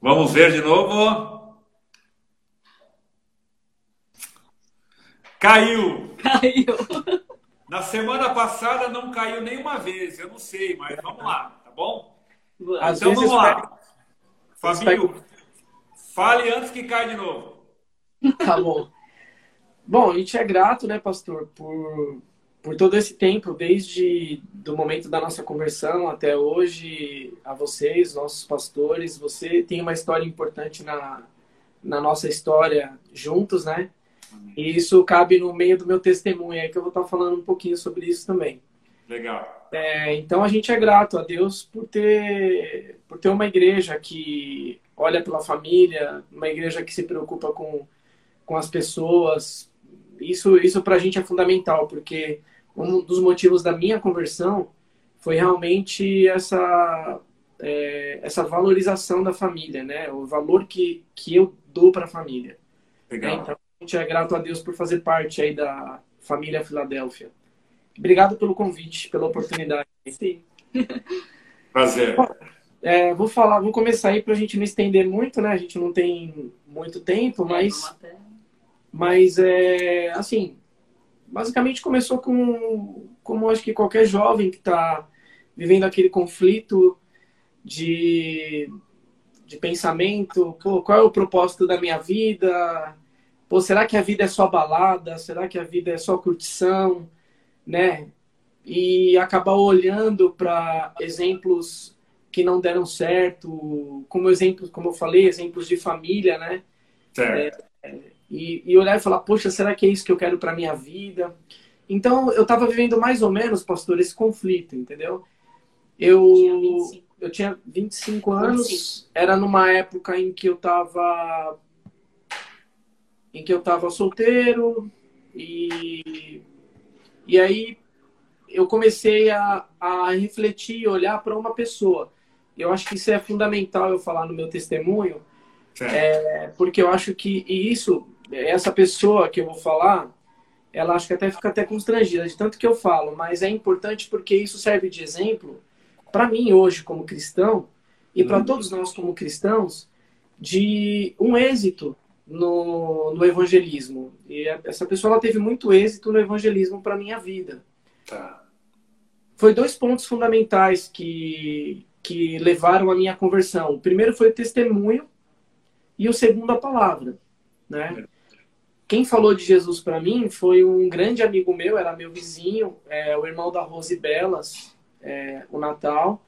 Vamos ver de novo. Caiu. Caiu. Na semana passada não caiu nenhuma vez, eu não sei, mas vamos lá, tá bom? Às então vamos lá. Fabinho, fale antes que caia de novo. Tá bom. Bom, a gente é grato, né, pastor, por, por todo esse tempo, desde do momento da nossa conversão até hoje, a vocês, nossos pastores. Você tem uma história importante na, na nossa história juntos, né? E isso cabe no meio do meu testemunho, aí que eu vou estar falando um pouquinho sobre isso também. Legal. É, então a gente é grato a Deus por ter, por ter uma igreja que olha pela família, uma igreja que se preocupa com, com as pessoas. Isso, isso para a gente é fundamental, porque um dos motivos da minha conversão foi realmente essa, é, essa valorização da família, né? O valor que, que eu dou para a família. Legal. Então, a gente é grato a Deus por fazer parte aí da família Filadélfia. Obrigado pelo convite, pela oportunidade. Sim. Prazer. É, vou falar, vou começar aí para a gente não estender muito, né? A gente não tem muito tempo, mas, mas é assim, basicamente começou com, como acho que qualquer jovem que está vivendo aquele conflito de, de pensamento, pô, qual é o propósito da minha vida? Pô, será que a vida é só balada? Será que a vida é só curtição? Né? E acabar olhando para exemplos que não deram certo, como exemplos, como eu falei, exemplos de família, né? Certo. É, e, e, olhar e falar, poxa, será que é isso que eu quero para minha vida? Então, eu estava vivendo mais ou menos, pastor, esse conflito, entendeu? Eu, eu tinha 25 anos, 25. era numa época em que eu estava em que eu estava solteiro e, e aí eu comecei a, a refletir e olhar para uma pessoa. Eu acho que isso é fundamental eu falar no meu testemunho, é, porque eu acho que e isso, essa pessoa que eu vou falar, ela acho que até fica até constrangida de tanto que eu falo, mas é importante porque isso serve de exemplo para mim hoje como cristão e para uhum. todos nós como cristãos de um êxito no, no evangelismo. E essa pessoa ela teve muito êxito no evangelismo para minha vida. Tá. Foi dois pontos fundamentais que, que levaram a minha conversão. O primeiro foi o testemunho e o segundo a palavra, né? Quem falou de Jesus para mim foi um grande amigo meu, era meu vizinho, é, o irmão da Rose Belas, é, o Natal.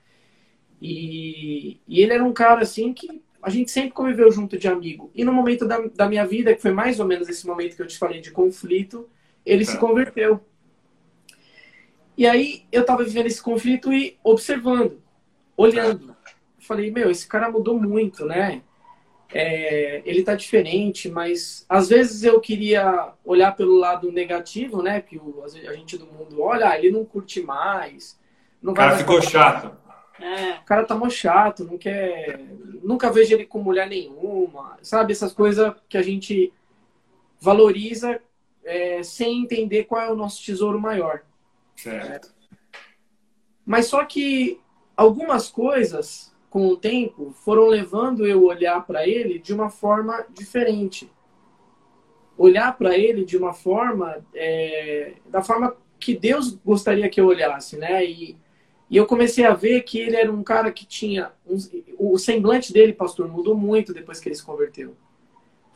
E, e ele era um cara assim que a gente sempre conviveu junto de amigo. E no momento da, da minha vida, que foi mais ou menos esse momento que eu te falei de conflito, ele se converteu. E aí eu tava vivendo esse conflito e observando, olhando. Falei, meu, esse cara mudou muito, né? É, ele tá diferente, mas às vezes eu queria olhar pelo lado negativo, né? Que o, a gente do mundo olha, ah, ele não curte mais. Não o cara ficou chato. É. O cara tá mó chato, não quer. Nunca vejo ele com mulher nenhuma. Sabe? Essas coisas que a gente valoriza é, sem entender qual é o nosso tesouro maior. Certo. Mas só que algumas coisas, com o tempo, foram levando eu olhar para ele de uma forma diferente. Olhar para ele de uma forma, é, da forma que Deus gostaria que eu olhasse, né? E, e eu comecei a ver que ele era um cara que tinha. Um, o semblante dele, pastor, mudou muito depois que ele se converteu.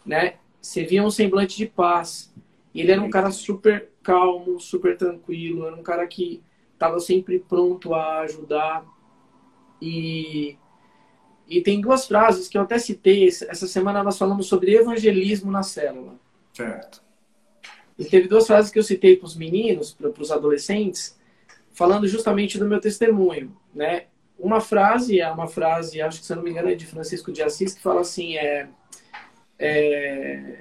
Né? Você via um semblante de paz. Ele era um cara super calmo, super tranquilo. Era um cara que estava sempre pronto a ajudar. E, e tem duas frases que eu até citei. Essa semana nós falamos sobre evangelismo na célula. Certo. E teve duas frases que eu citei para os meninos, para os adolescentes, falando justamente do meu testemunho, né? Uma frase, é uma frase, acho que se eu não me engano é de Francisco de Assis, que fala assim, é, é,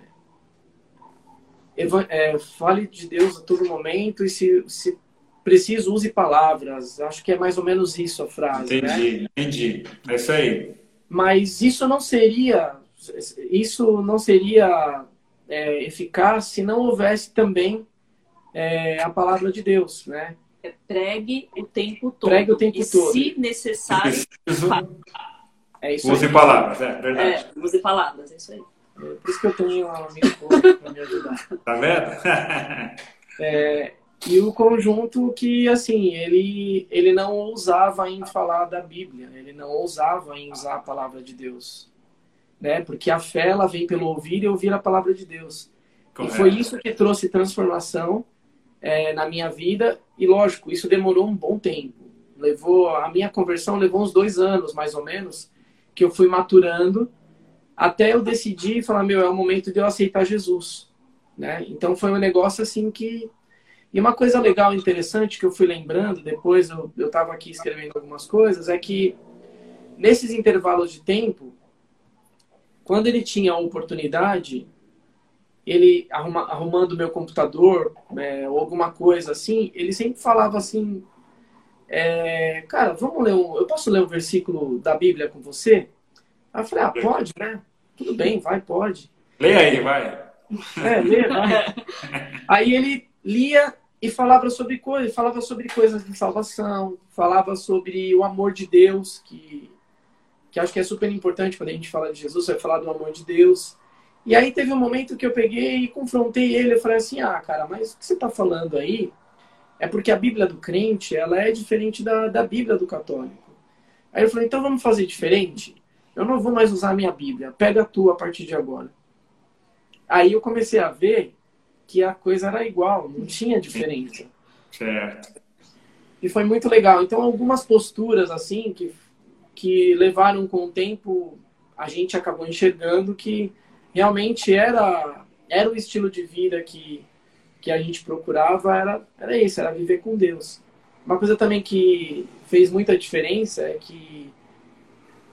é fale de Deus a todo momento e se, se preciso use palavras. Acho que é mais ou menos isso a frase. Entendi, né? entendi. É isso aí. Mas isso não seria, isso não seria é, eficaz se não houvesse também é, a palavra de Deus, né? pregue o tempo todo. Pregue o tempo e todo. se necessário, É isso Use aí. palavras, é verdade. É, use palavras, é isso aí. É, por isso que eu tenho um amigo pouco para me ajudar. Tá vendo? É, e o conjunto que, assim, ele, ele não ousava em falar da Bíblia, ele não ousava em usar a palavra de Deus. Né? Porque a fé, ela vem pelo ouvir e ouvir a palavra de Deus. E foi isso que trouxe transformação é, na minha vida. E, lógico, isso demorou um bom tempo. Levou A minha conversão levou uns dois anos, mais ou menos, que eu fui maturando até eu decidir falar, meu, é o momento de eu aceitar Jesus. Né? Então foi um negócio assim que. E uma coisa legal e interessante que eu fui lembrando depois, eu estava aqui escrevendo algumas coisas, é que nesses intervalos de tempo, quando ele tinha a oportunidade, ele arruma, arrumando meu computador é, ou alguma coisa assim, ele sempre falava assim: é, Cara, vamos ler um. Eu posso ler um versículo da Bíblia com você? Aí eu falei: Ah, pode, né? Tudo bem, vai, pode. Leia aí, vai. É, lê, vai. Aí ele lia e falava sobre coisas, falava sobre coisas de salvação, falava sobre o amor de Deus, que, que acho que é super importante quando a gente fala de Jesus, vai falar do amor de Deus. E aí teve um momento que eu peguei e confrontei ele, eu falei assim, ah, cara, mas o que você está falando aí é porque a Bíblia do crente, ela é diferente da, da Bíblia do católico. Aí eu falei, então vamos fazer diferente? Eu não vou mais usar a minha Bíblia, pega a tua a partir de agora. Aí eu comecei a ver que a coisa era igual, não tinha diferença. Certo. E foi muito legal. Então, algumas posturas, assim, que, que levaram com o tempo, a gente acabou enxergando que realmente era, era o estilo de vida que, que a gente procurava, era, era isso, era viver com Deus. Uma coisa também que fez muita diferença é que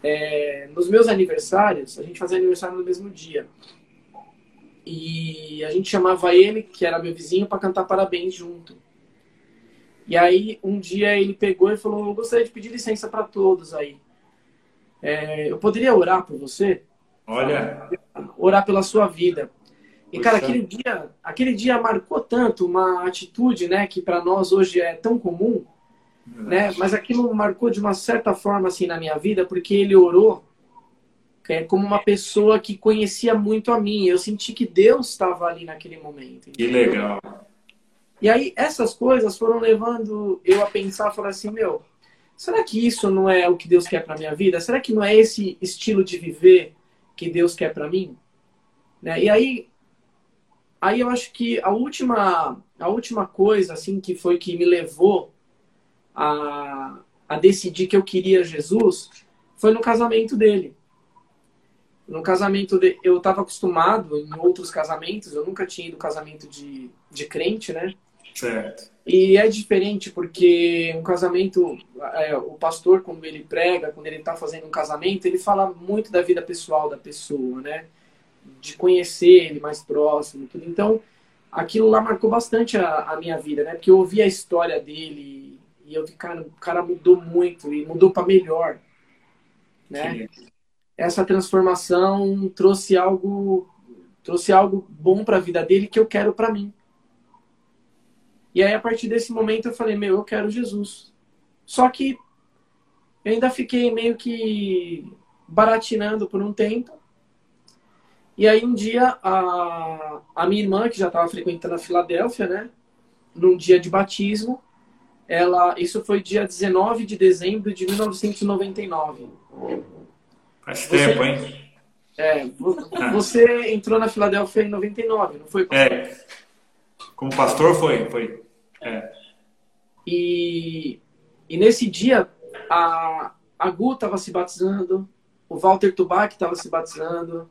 é, nos meus aniversários, a gente fazia aniversário no mesmo dia. E a gente chamava ele, que era meu vizinho, para cantar parabéns junto. E aí, um dia ele pegou e falou: Eu gostaria de pedir licença para todos aí. É, eu poderia orar por você? Olha. Orar pela sua vida. E, cara, aquele dia, aquele dia marcou tanto uma atitude, né, que para nós hoje é tão comum, né? Mas aquilo marcou de uma certa forma assim na minha vida, porque ele orou é, como uma pessoa que conhecia muito a mim. Eu senti que Deus estava ali naquele momento. Que legal. E aí essas coisas foram levando eu a pensar, falar assim, meu, será que isso não é o que Deus quer para minha vida? Será que não é esse estilo de viver que Deus quer para mim? Né? E aí, aí eu acho que a última, a última coisa assim que foi que me levou a, a decidir que eu queria Jesus foi no casamento dele. No casamento de, eu estava acostumado em outros casamentos, eu nunca tinha ido casamento de, de crente, né? Certo. E é diferente porque um casamento, é, o pastor quando ele prega, quando ele está fazendo um casamento, ele fala muito da vida pessoal da pessoa, né? De conhecer ele mais próximo, tudo. Então, aquilo lá marcou bastante a, a minha vida, né? Porque eu ouvi a história dele e eu vi, cara, o cara mudou muito e mudou para melhor, né? Sim. Essa transformação trouxe algo trouxe algo bom para a vida dele que eu quero para mim. E aí a partir desse momento eu falei, meu, eu quero Jesus. Só que eu ainda fiquei meio que baratinando por um tempo. E aí um dia a, a minha irmã, que já estava frequentando a Filadélfia, né? Num dia de batismo, ela, isso foi dia 19 de dezembro de 1999. Faz você, tempo, hein? É, você entrou na Filadélfia em 99, não foi? Pastor? É. Como pastor foi, foi. É. E, e nesse dia a, a Gu estava se batizando, o Walter Tubac estava se batizando,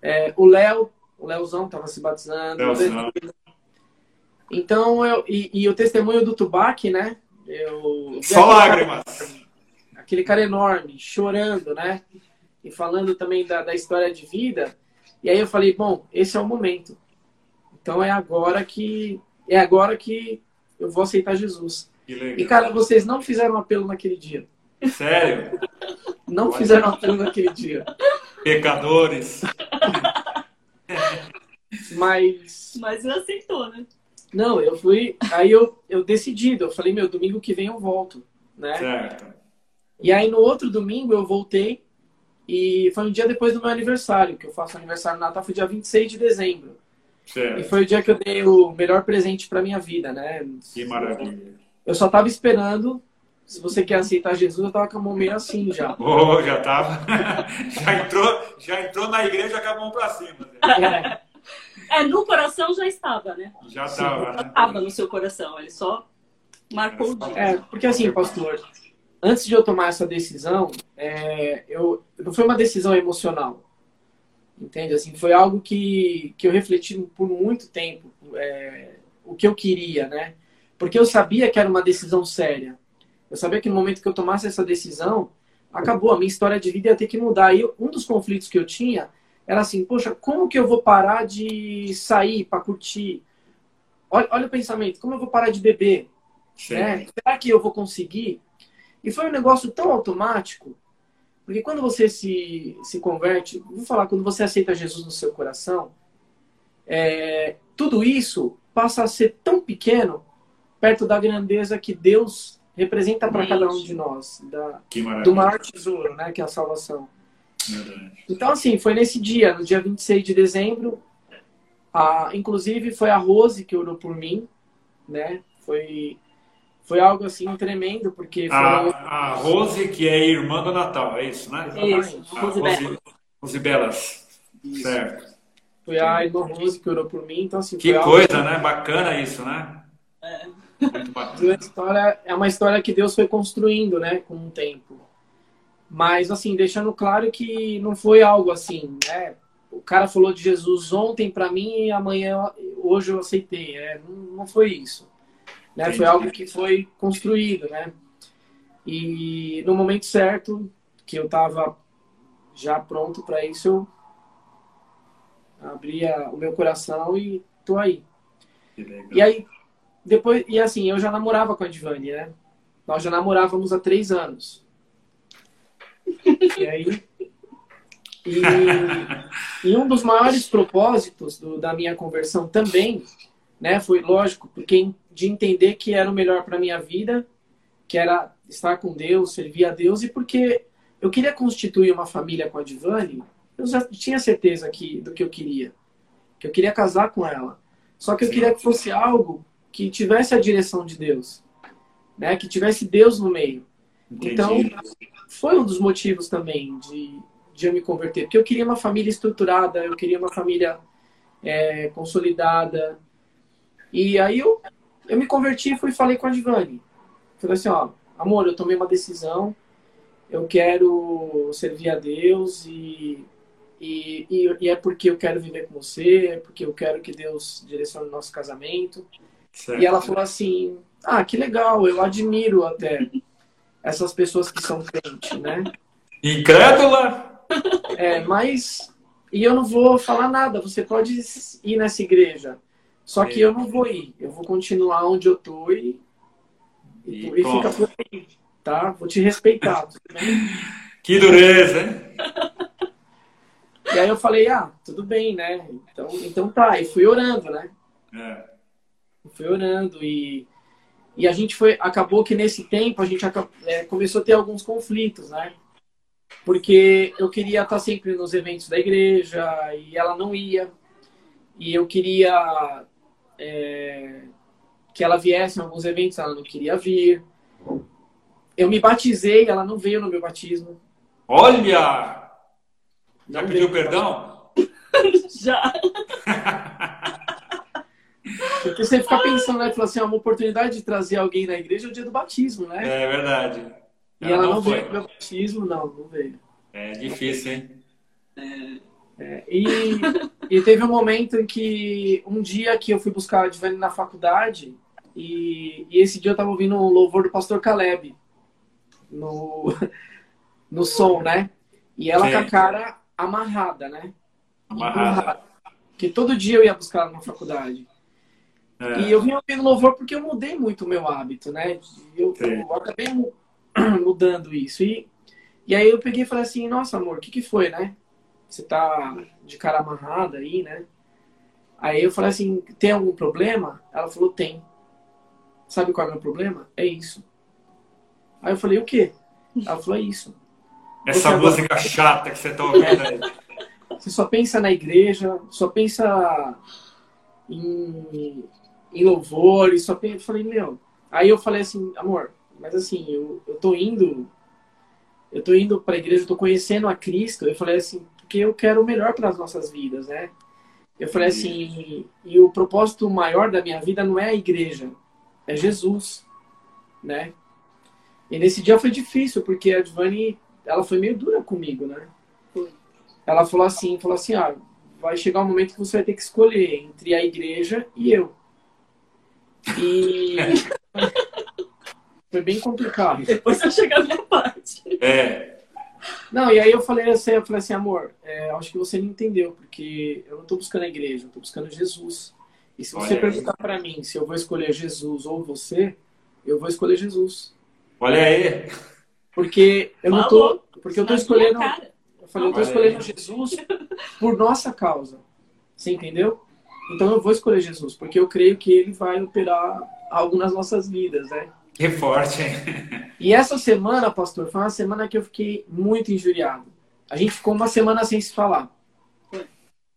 é, o Léo, o Léozão estava se batizando. Então, eu, e, e, o testemunho do Tubac, né? Eu, Só lágrimas. aquele cara enorme, chorando, né? E falando também da, da história de vida. E aí eu falei, bom, esse é o momento. Então é agora que é agora que eu vou aceitar Jesus. E cara, vocês não fizeram apelo naquele dia. Sério? Não Olha. fizeram apelo naquele dia. Pecadores. Mas. Mas ele aceitou, né? Não, eu fui. Aí eu, eu decidi, eu falei, meu, domingo que vem eu volto. Né? Certo. E aí no outro domingo eu voltei E foi um dia depois do meu aniversário, que eu faço aniversário no Natal, foi dia 26 de dezembro. Certo. E foi o dia que eu dei o melhor presente para minha vida, né? Que maravilha. Eu só tava esperando. Se você quer aceitar Jesus, eu tava com a mão meio assim já. Oh, já tava. já, entrou, já entrou na igreja com a mão pra cima. É, É, no coração já estava, né? Já tava. Já né? estava no seu coração, ele só marcou o dia. é, porque assim, pastor, antes de eu tomar essa decisão, é, eu, não foi uma decisão emocional. Entende? Assim, foi algo que, que eu refleti por muito tempo, é, o que eu queria, né? Porque eu sabia que era uma decisão séria. Eu sabia que no momento que eu tomasse essa decisão, acabou, a minha história de vida ia ter que mudar. E um dos conflitos que eu tinha era assim, poxa, como que eu vou parar de sair para curtir? Olha, olha o pensamento, como eu vou parar de beber? né? Será que eu vou conseguir? E foi um negócio tão automático, porque quando você se, se converte, vou falar, quando você aceita Jesus no seu coração, é, tudo isso passa a ser tão pequeno perto da grandeza que Deus representa para cada um de nós, da, Que maravilha. do maior tesouro, né, que é a salvação. Verdade. Então, assim, foi nesse dia, no dia 26 de dezembro. A, inclusive, foi a Rose que orou por mim, né? Foi, foi algo, assim, tremendo, porque foi... A, a Rose, que é irmã do Natal, é isso, né? Isso, A Rose Bela. Rose Belas. Isso. Certo. Foi a irmã Rose que orou por mim, então, assim... Que foi algo- coisa, né? Bacana isso, né? É. Muito bacana. a história é uma história que Deus foi construindo, né, com o tempo. Mas assim, deixando claro que não foi algo assim, né? O cara falou de Jesus ontem para mim e amanhã, hoje eu aceitei. É, não foi isso. Né? Foi algo que foi construído, né? E no momento certo, que eu estava já pronto para isso, eu abri a- o meu coração e tô aí. E aí, depois, e assim, eu já namorava com a Divani, né? Nós já namorávamos há três anos. E aí. E, e um dos maiores propósitos do- da minha conversão também, né, foi lógico, porque de entender que era o melhor para minha vida, que era estar com Deus, servir a Deus, e porque eu queria constituir uma família com a Divani, eu já tinha certeza que, do que eu queria. Que eu queria casar com ela. Só que eu queria que fosse algo que tivesse a direção de Deus, né? Que tivesse Deus no meio. Então, Entendi. foi um dos motivos também de, de eu me converter, porque eu queria uma família estruturada, eu queria uma família é, consolidada. E aí eu, eu me converti e fui falei com a Divani. Falei assim, ó, amor, eu tomei uma decisão, eu quero servir a Deus e, e, e, e é porque eu quero viver com você, é porque eu quero que Deus direcione o nosso casamento. Certo. E ela falou assim: Ah, que legal, eu admiro até essas pessoas que são crentes, né? Incrédula? É, mas. E eu não vou falar nada, você pode ir nessa igreja. Só que eu não vou ir, eu vou continuar onde eu tô e. E, E fica por aí, tá? Vou te respeitar? Que dureza, hein? E aí eu falei: Ah, tudo bem, né? Então, então tá. E fui orando, né? É. foi orando e, e a gente foi acabou que nesse tempo a gente é, começou a ter alguns conflitos né porque eu queria estar sempre nos eventos da igreja e ela não ia e eu queria é, que ela viesse em alguns eventos ela não queria vir eu me batizei ela não veio no meu batismo Olha! Já Não pediu perdão? Já. porque você fica pensando né falou assim é uma oportunidade de trazer alguém na igreja é o dia do batismo né É verdade. e ela não, foi. veio no meu batismo não não veio É difícil, hein? E, e teve um momento em que, um dia que eu fui buscar a Divane na faculdade, e, e esse dia eu tava ouvindo um louvor do pastor Caleb no, no som, né? E ela Sim. com a cara amarrada, né? Amarrada. Porque todo dia eu ia buscar ela na faculdade. É. E eu vim ouvindo louvor porque eu mudei muito o meu hábito, né? Eu, eu acabei mu- mudando isso. E, e aí eu peguei e falei assim, nossa, amor, o que, que foi, né? Você tá de cara amarrada aí, né? Aí eu falei assim, tem algum problema? Ela falou, tem. Sabe qual é o meu problema? É isso. Aí eu falei, o quê? Ela falou, é isso. Essa música chata que você está ouvindo aí. Você só pensa na igreja, só pensa em, em louvor, e só pensa. Eu falei, meu. Aí eu falei assim, amor, mas assim, eu, eu tô indo. Eu tô indo pra igreja, eu tô conhecendo a Cristo. Eu falei assim, porque eu quero o melhor para as nossas vidas, né? Eu falei assim, e o propósito maior da minha vida não é a igreja, é Jesus, né? E nesse dia foi difícil, porque a Divani, ela foi meio dura comigo, né? Ela falou assim, falou assim, ah, vai chegar um momento que você vai ter que escolher entre a igreja e eu. E foi bem complicado. Depois vai chegar a minha parte. É. Não, e aí eu falei assim, eu falei assim, amor, é, acho que você não entendeu, porque eu não estou buscando a igreja, eu estou buscando Jesus. E se você Olha perguntar para mim se eu vou escolher Jesus ou você, eu vou escolher Jesus. Olha aí. Porque eu não tô, porque eu tô escolhendo, eu falei, eu tô escolhendo Jesus por nossa causa. Você entendeu? Então eu vou escolher Jesus, porque eu creio que ele vai operar algo nas nossas vidas, né? Que forte, hein? E essa semana, pastor, foi uma semana que eu fiquei muito injuriado. A gente ficou uma semana sem se falar. Foi.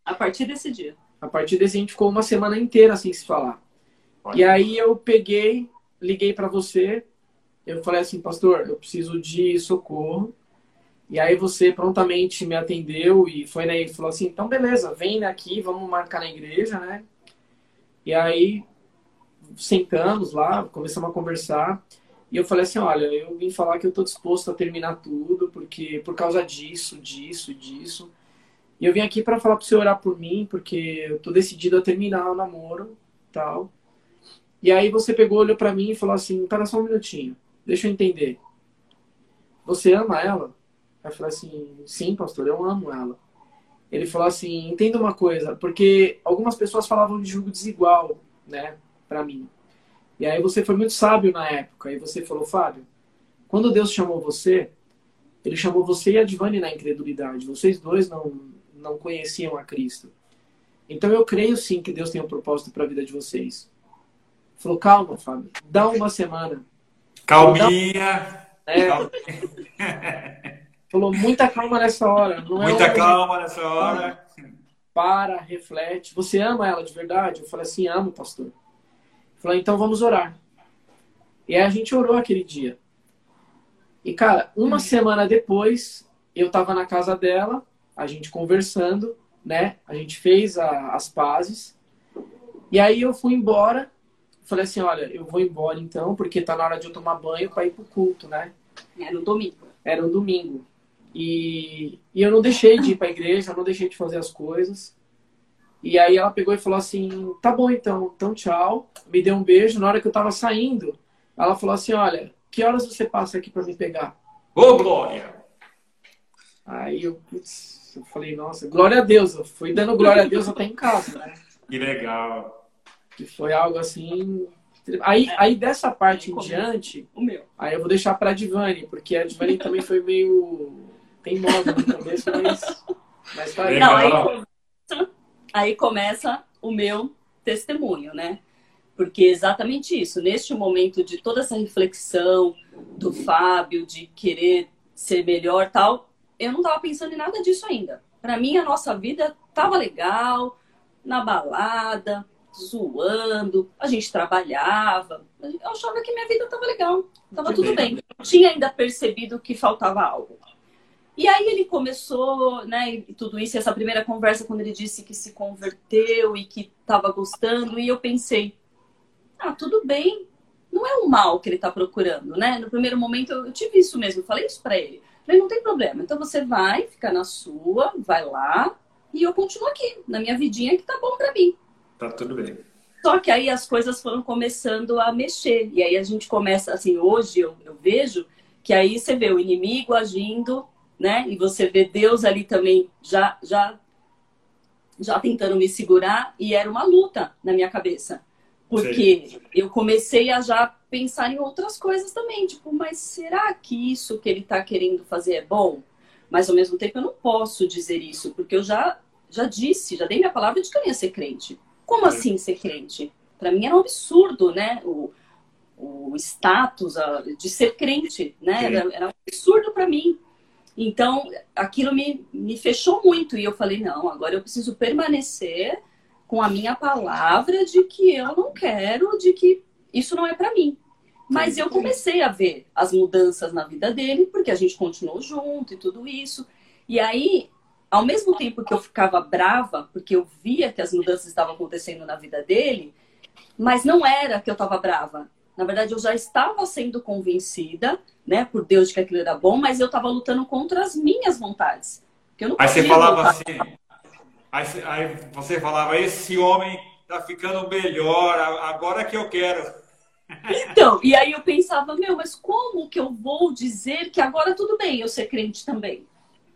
A partir desse dia. A partir desse a gente ficou uma semana inteira sem se falar. Olha. E aí eu peguei, liguei para você, eu falei assim, pastor, eu preciso de socorro. E aí você prontamente me atendeu e foi né, e falou assim, então beleza, vem aqui, vamos marcar na igreja, né? E aí sentamos lá, começamos a conversar. E eu falei assim, olha, eu vim falar que eu tô disposto a terminar tudo, porque por causa disso, disso, disso. E eu vim aqui para falar para você orar por mim, porque eu tô decidido a terminar o namoro, tal. E aí você pegou, olhou para mim e falou assim, para só um minutinho, deixa eu entender. Você ama ela? Eu falei assim, sim, pastor, eu amo ela. Ele falou assim, entenda uma coisa, porque algumas pessoas falavam de julgo desigual, né, para mim. E aí você foi muito sábio na época. E você falou, Fábio, quando Deus chamou você, ele chamou você e a Divane na incredulidade. Vocês dois não, não conheciam a Cristo. Então eu creio sim que Deus tem um propósito para a vida de vocês. Falou, calma, Fábio, dá uma semana. Calminha. É, falou, muita calma nessa hora. Não muita é calma nessa hora. Para, reflete. Você ama ela de verdade? Eu falei assim, amo, pastor. Falou, então vamos orar. E aí a gente orou aquele dia. E, cara, uma semana depois, eu tava na casa dela, a gente conversando, né? A gente fez a, as pazes. E aí eu fui embora. Falei assim, olha, eu vou embora então, porque tá na hora de eu tomar banho para ir pro culto, né? Era um domingo. Era um domingo. E, e eu não deixei de ir pra igreja, eu não deixei de fazer as coisas. E aí ela pegou e falou assim: tá bom então, então tchau. Me deu um beijo. Na hora que eu tava saindo, ela falou assim: olha, que horas você passa aqui para me pegar? Ô, Glória! Aí eu, putz, eu falei: nossa, glória a Deus. Eu fui dando glória a Deus até em casa, né? Que legal. Que foi algo assim. Aí, aí dessa parte em diante, o meu. aí eu vou deixar para a Divani, porque a Divani também foi meio teimosa no começo, mas, mas tá Não, aí, aí começa o meu testemunho, né? Porque é exatamente isso, neste momento de toda essa reflexão do Fábio, de querer ser melhor tal, eu não estava pensando em nada disso ainda. Para mim, a nossa vida tava legal, na balada, zoando, a gente trabalhava. Eu achava que minha vida tava legal, tava tudo bem. Eu tinha ainda percebido que faltava algo. E aí ele começou, né, e tudo isso, essa primeira conversa quando ele disse que se converteu e que estava gostando, e eu pensei, ah, tudo bem, não é o mal que ele está procurando, né? No primeiro momento eu, tive isso mesmo, eu falei isso para ele. Falei, não tem problema, então você vai, fica na sua, vai lá, e eu continuo aqui, na minha vidinha que tá bom para mim. Tá tudo bem. Só que aí as coisas foram começando a mexer, e aí a gente começa, assim, hoje eu, eu vejo que aí você vê o inimigo agindo né? E você vê Deus ali também já já já tentando me segurar e era uma luta na minha cabeça. Porque Sim. eu comecei a já pensar em outras coisas também, tipo, mas será que isso que ele está querendo fazer é bom? Mas ao mesmo tempo eu não posso dizer isso, porque eu já já disse, já dei minha palavra de que eu ia ser crente. Como Sim. assim ser crente? Para mim era um absurdo, né? O, o status de ser crente, né? Era, era um absurdo para mim. Então, aquilo me, me fechou muito. E eu falei, não, agora eu preciso permanecer com a minha palavra de que eu não quero, de que isso não é para mim. Mas eu comecei a ver as mudanças na vida dele, porque a gente continuou junto e tudo isso. E aí, ao mesmo tempo que eu ficava brava, porque eu via que as mudanças estavam acontecendo na vida dele, mas não era que eu estava brava. Na verdade, eu já estava sendo convencida, né, por Deus de que aquilo era bom, mas eu estava lutando contra as minhas vontades. aí você falava assim, aí, aí, você falava, esse homem tá ficando melhor, agora que eu quero. Então, e aí eu pensava, meu, mas como que eu vou dizer que agora tudo bem eu ser crente também?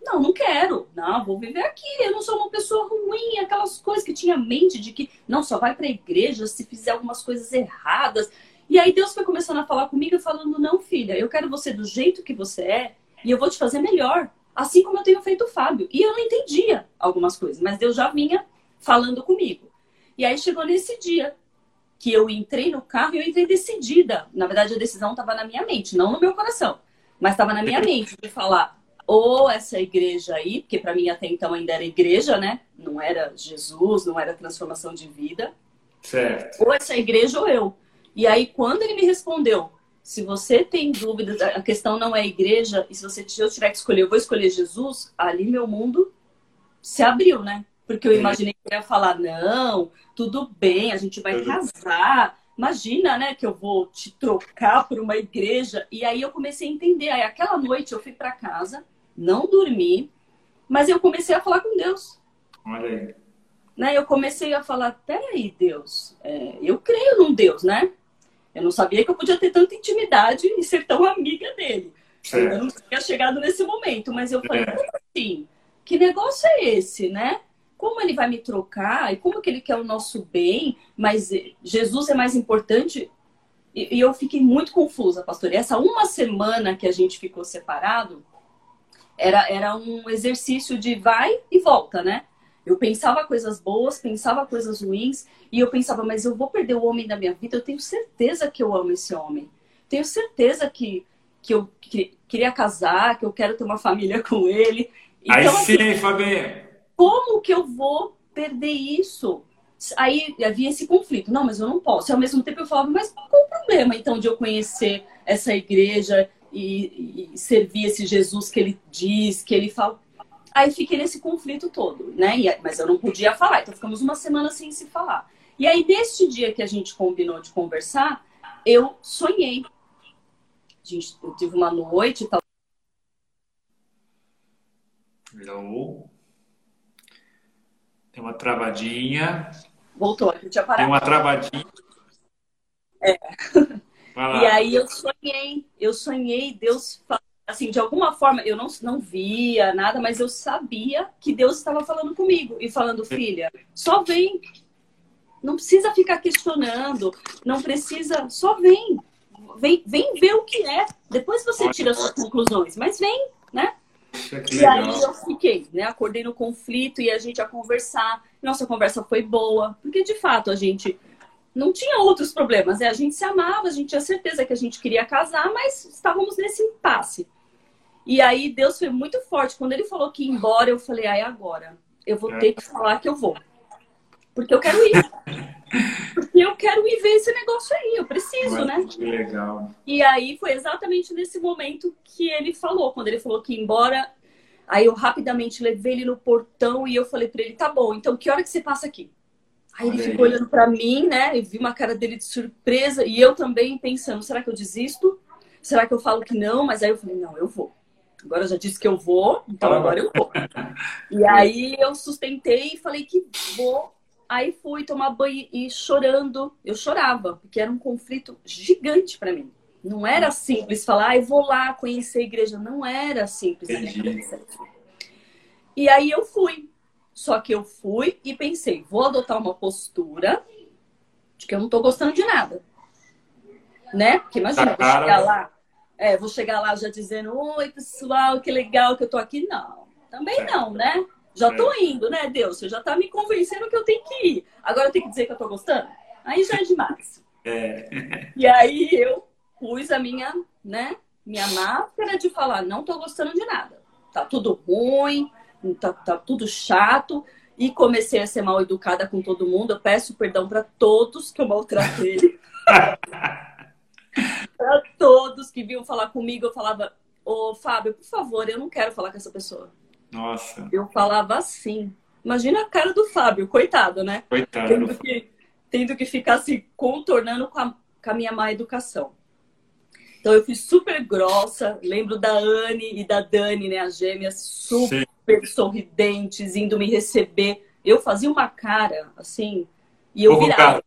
Não, não quero. Não, vou viver aqui. Eu não sou uma pessoa ruim. Aquelas coisas que tinha mente de que não só vai para a igreja se fizer algumas coisas erradas. E aí Deus foi começando a falar comigo falando: "Não, filha, eu quero você do jeito que você é e eu vou te fazer melhor, assim como eu tenho feito o Fábio". E eu não entendia algumas coisas, mas Deus já vinha falando comigo. E aí chegou nesse dia que eu entrei no carro e eu entrei decidida. Na verdade, a decisão estava na minha mente, não no meu coração, mas estava na minha mente de falar: ou essa igreja aí, porque para mim até então ainda era igreja, né? Não era Jesus, não era transformação de vida. Certo. Ou essa igreja ou eu. E aí, quando ele me respondeu, se você tem dúvidas, a questão não é igreja, e se você se eu tiver que escolher, eu vou escolher Jesus, ali meu mundo se abriu, né? Porque eu imaginei que ele ia falar, não, tudo bem, a gente vai casar. Imagina, né, que eu vou te trocar por uma igreja. E aí eu comecei a entender. Aí aquela noite eu fui para casa, não dormi, mas eu comecei a falar com Deus. Olha aí. Né? Eu comecei a falar, peraí, Deus, é, eu creio num Deus, né? Eu não sabia que eu podia ter tanta intimidade e ser tão amiga dele. Eu não tinha chegado nesse momento, mas eu falei, como assim? Que negócio é esse, né? Como ele vai me trocar? E como que ele quer o nosso bem? Mas Jesus é mais importante? E, e eu fiquei muito confusa, pastor. E essa uma semana que a gente ficou separado, era, era um exercício de vai e volta, né? Eu pensava coisas boas, pensava coisas ruins, e eu pensava, mas eu vou perder o homem da minha vida, eu tenho certeza que eu amo esse homem. Tenho certeza que, que eu que, queria casar, que eu quero ter uma família com ele. Então, Aí sim, assim, Fabinho. Como que eu vou perder isso? Aí havia esse conflito. Não, mas eu não posso. E ao mesmo tempo eu falava, mas qual o problema então de eu conhecer essa igreja e, e servir esse Jesus que ele diz, que ele fala? Aí fiquei nesse conflito todo, né? E, mas eu não podia falar, então ficamos uma semana sem se falar. E aí, neste dia que a gente combinou de conversar, eu sonhei. A gente, eu tive uma noite e tal. Hello. Tem uma travadinha. Voltou, a gente tinha parado. Tem uma travadinha. É. E aí eu sonhei, eu sonhei Deus assim, de alguma forma, eu não, não via nada, mas eu sabia que Deus estava falando comigo e falando, filha, só vem. Não precisa ficar questionando, não precisa, só vem. Vem, vem ver o que é. Depois você tira as suas conclusões, mas vem, né? E aí eu fiquei, né? Acordei no conflito e a gente a conversar. Nossa conversa foi boa, porque de fato a gente não tinha outros problemas, né? A gente se amava, a gente tinha certeza que a gente queria casar, mas estávamos nesse impasse. E aí Deus foi muito forte. Quando ele falou que ia embora, eu falei, ai, agora. Eu vou ter que falar que eu vou. Porque eu quero ir. Porque eu quero ir ver esse negócio aí, eu preciso, né? Que legal. E aí foi exatamente nesse momento que ele falou. Quando ele falou que ia embora, aí eu rapidamente levei ele no portão e eu falei para ele, tá bom, então que hora que você passa aqui? Aí ele ficou olhando para mim, né? E vi uma cara dele de surpresa. E eu também pensando, será que eu desisto? Será que eu falo que não? Mas aí eu falei, não, eu vou. Agora eu já disse que eu vou, então agora eu vou. E aí eu sustentei e falei que vou. Aí fui tomar banho e chorando. Eu chorava, porque era um conflito gigante para mim. Não era simples falar, ah, eu vou lá conhecer a igreja. Não era simples. E aí eu fui. Só que eu fui e pensei, vou adotar uma postura de que eu não tô gostando de nada. Né? Porque imagina, vou chegar lá é, vou chegar lá já dizendo, oi pessoal, que legal que eu tô aqui. Não, também não, né? Já tô indo, né, Deus? Você já tá me convencendo que eu tenho que ir. Agora eu tenho que dizer que eu tô gostando? Aí já é demais. É. E aí eu pus a minha, né, minha máscara de falar, não tô gostando de nada. tá tudo ruim, tá, tá tudo chato. E comecei a ser mal educada com todo mundo. Eu peço perdão para todos que eu maltratei. para todos que vinham falar comigo, eu falava, ô Fábio, por favor, eu não quero falar com essa pessoa. Nossa. Eu falava assim. Imagina a cara do Fábio, coitado, né? Coitado. Tendo que, tendo que ficar se contornando com a, com a minha má educação. Então eu fui super grossa. Lembro da Anne e da Dani, né? As gêmeas super. Sorridentes, indo me receber. Eu fazia uma cara assim, e eu Pouco virava. Cara.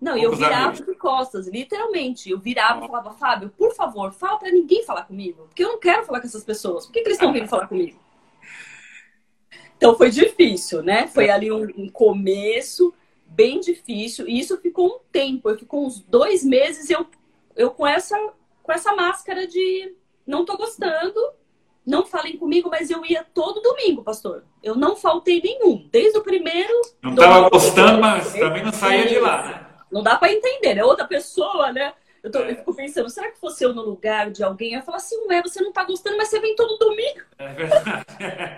Não, eu virava de costas, literalmente. Eu virava e falava, Fábio, por favor, fala pra ninguém falar comigo. Porque eu não quero falar com essas pessoas. Por que, que eles estão vindo falar comigo? Então foi difícil, né? Foi ali um, um, começo bem difícil. E isso ficou um tempo. Eu ficou uns dois meses eu, eu com essa com essa máscara de não tô gostando, não falem comigo, mas eu ia todo domingo, pastor. Eu não faltei nenhum, desde o primeiro. Não tava gostando, mas também não saía de lá, né? Não dá para entender, é outra pessoa, né? Eu, tô, é. eu, fico pensando, será que fosse eu no lugar de alguém? Eu ia falar assim, ué, você não tá gostando, mas você vem todo domingo. É verdade.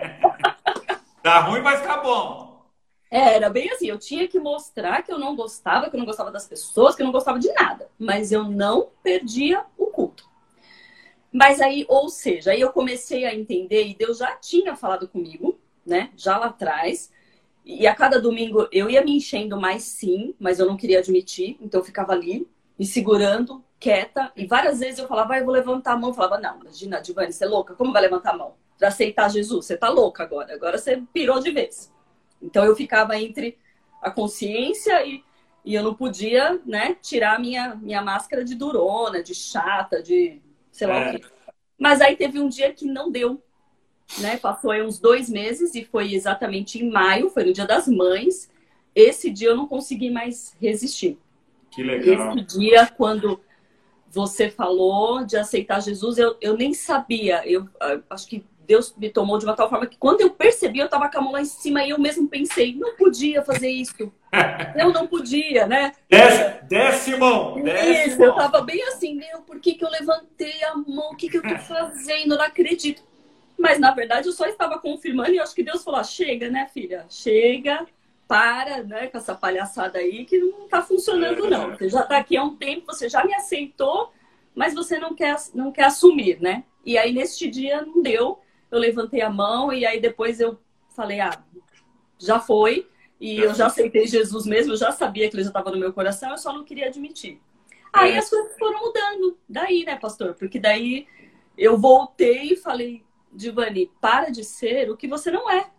tá ruim, mas tá bom. É, era bem assim, eu tinha que mostrar que eu não gostava, que eu não gostava das pessoas, que eu não gostava de nada. Mas eu não perdia o culto. Mas aí, ou seja, aí eu comecei a entender, e Deus já tinha falado comigo, né? Já lá atrás. E a cada domingo eu ia me enchendo mais sim, mas eu não queria admitir. Então eu ficava ali, me segurando, quieta. E várias vezes eu falava, ah, eu vou levantar a mão. Eu falava, não, imagina, Divane, você é louca? Como vai levantar a mão? Pra aceitar Jesus? Você tá louca agora. Agora você pirou de vez. Então eu ficava entre a consciência e, e eu não podia, né, tirar minha minha máscara de durona, de chata, de sei lá é. o quê. Mas aí teve um dia que não deu, né? Passou aí uns dois meses e foi exatamente em maio, foi no Dia das Mães. Esse dia eu não consegui mais resistir. Que legal. Esse dia, quando você falou de aceitar Jesus, eu, eu nem sabia. Eu, eu acho que Deus me tomou de uma tal forma que quando eu percebi, eu tava com a mão lá em cima e eu mesmo pensei, não podia fazer isso. eu não podia, né? Desce, desce mão, desce Isso, mão. eu tava bem assim, meu, por que, que eu levantei a mão? O que, que eu tô fazendo? Eu não acredito. Mas, na verdade, eu só estava confirmando e acho que Deus falou, ah, chega, né, filha? Chega, para, né, com essa palhaçada aí que não tá funcionando, não. Você já tá aqui há um tempo, você já me aceitou, mas você não quer, não quer assumir, né? E aí, neste dia, não deu eu levantei a mão e aí depois eu falei, ah, já foi. E eu já aceitei Jesus mesmo, eu já sabia que ele já estava no meu coração, eu só não queria admitir. Aí é. as coisas foram mudando. Daí, né, pastor? Porque daí eu voltei e falei, Divani, para de ser o que você não é.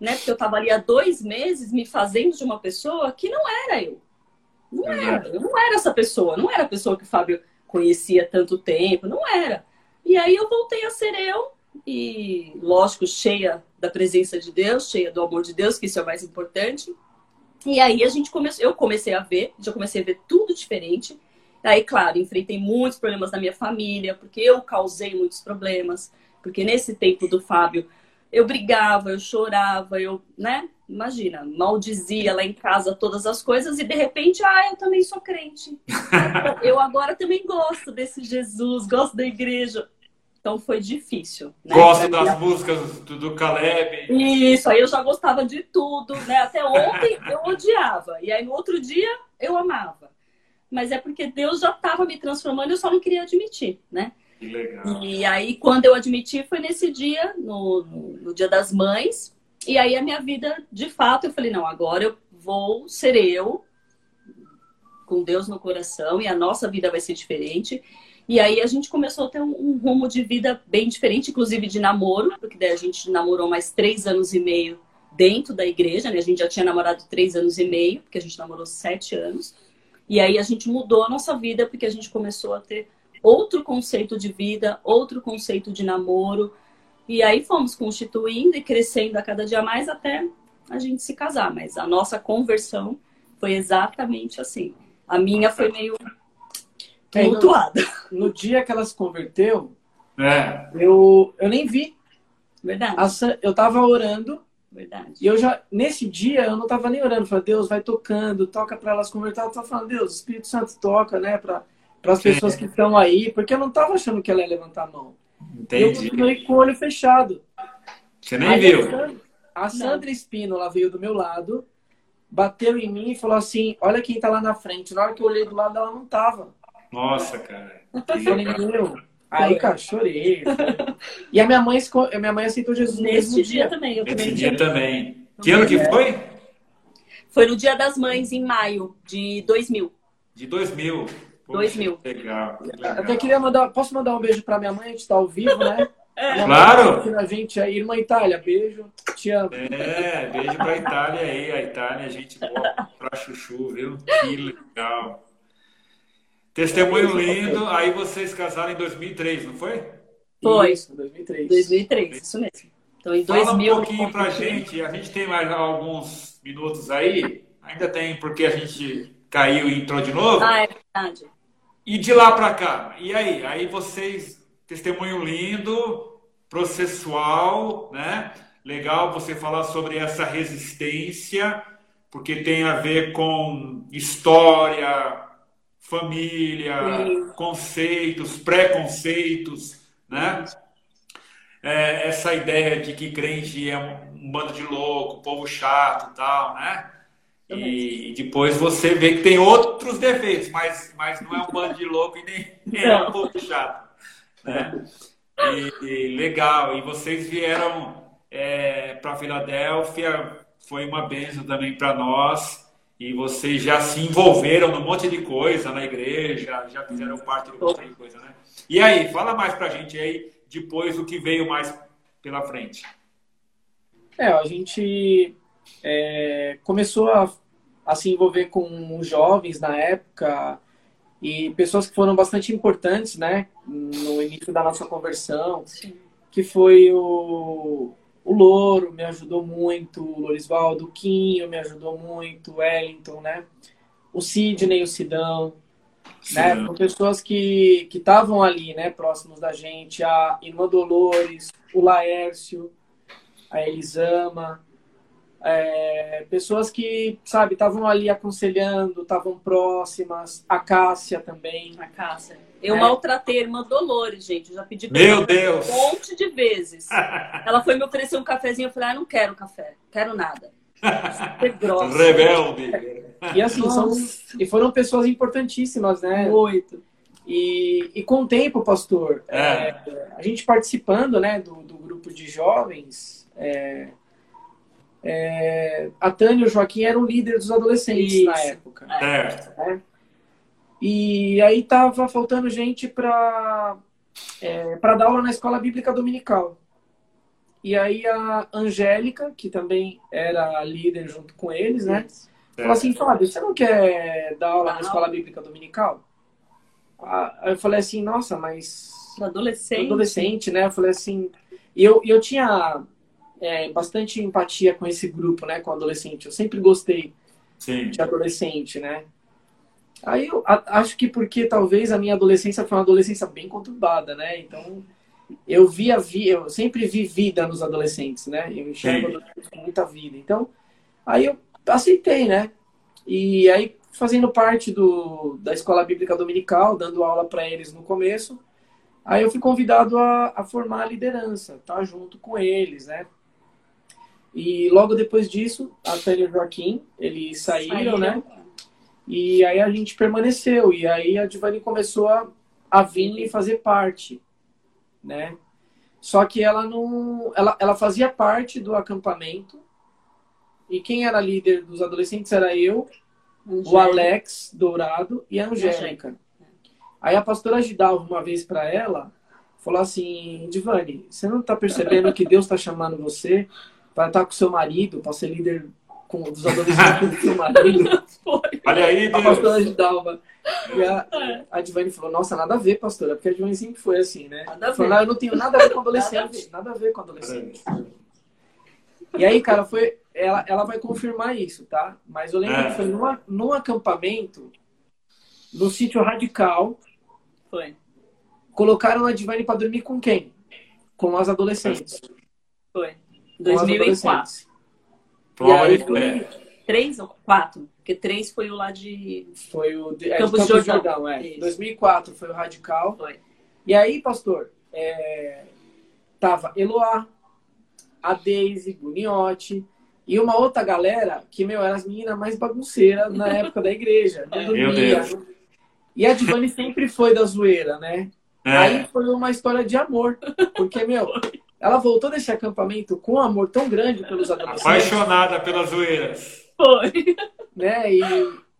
Né? Porque eu estava ali há dois meses me fazendo de uma pessoa que não era eu. Não era. Eu não era essa pessoa. Não era a pessoa que o Fábio conhecia tanto tempo. Não era. E aí eu voltei a ser eu e, lógico, cheia da presença de Deus, cheia do amor de Deus, que isso é o mais importante. E aí a gente começou, eu comecei a ver, já comecei a ver tudo diferente. Aí, claro, enfrentei muitos problemas na minha família, porque eu causei muitos problemas, porque nesse tempo do Fábio eu brigava, eu chorava, eu, né? Imagina, maldizia lá em casa todas as coisas e de repente, ah, eu também sou crente. eu agora também gosto desse Jesus, gosto da igreja. Então foi difícil. Né? Gosto das músicas do, Caleb. Isso, aí eu já gostava de tudo, né? Até ontem eu odiava. E aí no outro dia eu amava. Mas é porque Deus já estava me transformando, eu só não queria admitir, né? Que legal. E aí, quando eu admiti, foi nesse dia, no, no, no dia das mães. E aí a minha vida, de fato, eu falei, não, agora eu vou ser eu, com Deus no coração, e a nossa vida vai ser diferente. E aí a gente começou a ter um, um, rumo de vida bem diferente, inclusive de namoro, porque daí a gente namorou mais três anos e meio dentro da igreja, né? A gente já tinha namorado três anos e meio, porque a gente namorou sete anos. E aí a gente mudou a nossa vida, porque a gente começou a ter outro conceito de vida, outro conceito de namoro. E aí fomos constituindo e crescendo a cada dia mais até a gente se casar. Mas a nossa conversão foi exatamente assim. A minha foi meio tumultuada. No, no, dia que ela se converteu, é. eu, eu nem vi. Verdade. eu tava orando. Verdade. E eu já, nesse dia, eu não tava nem orando. Falei, Deus, vai tocando, toca para elas converter. Eu tava falando, Deus, o Espírito Santo toca, né, para as pessoas que estão aí. Porque eu não tava achando que ela ia levantar a mão. Entendi. Eu continuei com o olho fechado. Você nem Aí viu. A Sandra Espino, ela veio do meu lado, bateu em mim e falou assim: Olha quem tá lá na frente. Na hora que eu olhei do lado, ela não tava. Nossa, cara. Eu meu. Aí, cara, chorei. E a minha mãe, a minha mãe aceitou Jesus nesse dia, dia, também. Eu dia também. Que ano que é. foi? Foi no Dia das Mães, em maio de 2000. De 2000. Poxa, 2000. Legal, legal. Até queria mandar. Posso mandar um beijo pra minha mãe? A gente tá ao vivo, né? É. Claro! A gente aí, irmã Itália, beijo. Te amo. É, beijo pra Itália aí. A Itália, a gente boa pra chuchu, viu? Que legal. Testemunho lindo. Aí vocês casaram em 2003, não foi? Foi. Isso, 2003. 2003, isso mesmo. Então, em Fala 2000, um pouquinho pra gente. A gente tem mais alguns minutos aí. Ainda tem, porque a gente caiu e entrou de novo. Ah, é verdade. E de lá para cá? E aí? Aí vocês, testemunho lindo, processual, né? Legal você falar sobre essa resistência, porque tem a ver com história, família, Sim. conceitos, preconceitos, né? É, essa ideia de que crente é um, um bando de louco, povo chato e tal, né? E depois você vê que tem outros defeitos, mas, mas não é um bando de louco e nem, nem é um pouco chato. Né? E, e, legal. E vocês vieram é, para Filadélfia, foi uma bênção também para nós. E vocês já se envolveram num monte de coisa na igreja, já fizeram parte de um monte de coisa, né? E aí, fala mais para a gente aí, depois o que veio mais pela frente. É, a gente é, começou a, a, se envolver com jovens na época e pessoas que foram bastante importantes, né, no início da nossa conversão, Sim. que foi o, o Louro, me ajudou muito, o Lorisvaldo, o Quinho me ajudou muito, o Wellington, né, o Sidney, o Sidão, né, foram pessoas que estavam ali, né, próximos da gente, a irmã Dolores, o Laércio, a Elisama, é, pessoas que, sabe, estavam ali aconselhando, estavam próximas. A Cássia também. A Cássia. Eu é. maltratei a irmã Dolores, gente. Eu já pedi pra Meu Deus! um monte de vezes. ela foi me oferecer um cafezinho. Eu falei, ah, não quero café. Quero nada. Super grossa. Rebelde. E assim, são, e foram pessoas importantíssimas, né? Muito. E, e com o tempo, pastor, é. É, a gente participando né, do, do grupo de jovens, é, é, a Tânia e o Joaquim eram líderes dos adolescentes Isso. na época. É. Né? E aí tava faltando gente para é, para dar aula na escola bíblica dominical. E aí a Angélica, que também era líder junto com eles, né? É. Falou assim, Fábio, você não quer dar aula na escola bíblica dominical? Aí eu falei assim, nossa, mas... Adolescente. Adolescente, né? Eu falei assim... E eu, eu tinha é, bastante empatia com esse grupo, né, com adolescente. Eu sempre gostei Sim. de adolescente, né? Aí eu acho que porque talvez a minha adolescência foi uma adolescência bem conturbada, né? Então eu via, vi, eu sempre vi vida nos adolescentes, né? Eu enxergo com muita vida. Então aí eu aceitei, né? E aí fazendo parte do, da escola bíblica dominical, dando aula para eles no começo, aí eu fui convidado a, a formar a liderança, tá junto com eles, né? E logo depois disso, a Tânia e o Joaquim, eles saíram, saíram, né? E aí a gente permaneceu. E aí a Divani começou a, a vir e fazer parte, né? Só que ela não... Ela, ela fazia parte do acampamento. E quem era líder dos adolescentes era eu, Angélica. o Alex Dourado e a Angélica. Aí a pastora Gidalva, uma vez para ela, falou assim, Divani, você não está percebendo que Deus está chamando você para estar com seu marido, para ser líder com, dos adolescentes do seu marido. Olha aí, Deus. A pastora Gidalva. E a, é. a Divane falou, nossa, nada a ver, pastora, porque a Divane sempre foi assim, né? Nada a ver. Falou, eu não tenho nada a ver com adolescente, nada a ver, com adolescente. E aí, cara, foi, ela, ela vai confirmar isso, tá? Mas eu lembro é. que foi numa, num acampamento, no sítio radical. Foi. Colocaram a Divine para dormir com quem? Com as adolescentes. Foi. 2004. E aí foi três ou quatro? Porque três foi o lá de... Foi o de, é, Campos, Campos Jordão. Jordão é. 2004 foi o Radical. Foi. E aí, pastor, é, tava Eloá, a Daisy Buniotti e uma outra galera que, meu, era as meninas mais bagunceiras na época da igreja. Meu Deus. E a Divani sempre foi da zoeira, né? É. Aí foi uma história de amor. Porque, meu, ela voltou desse acampamento com um amor tão grande pelos adolescentes. Apaixonada pelas zoeiras. Foi. Né? E,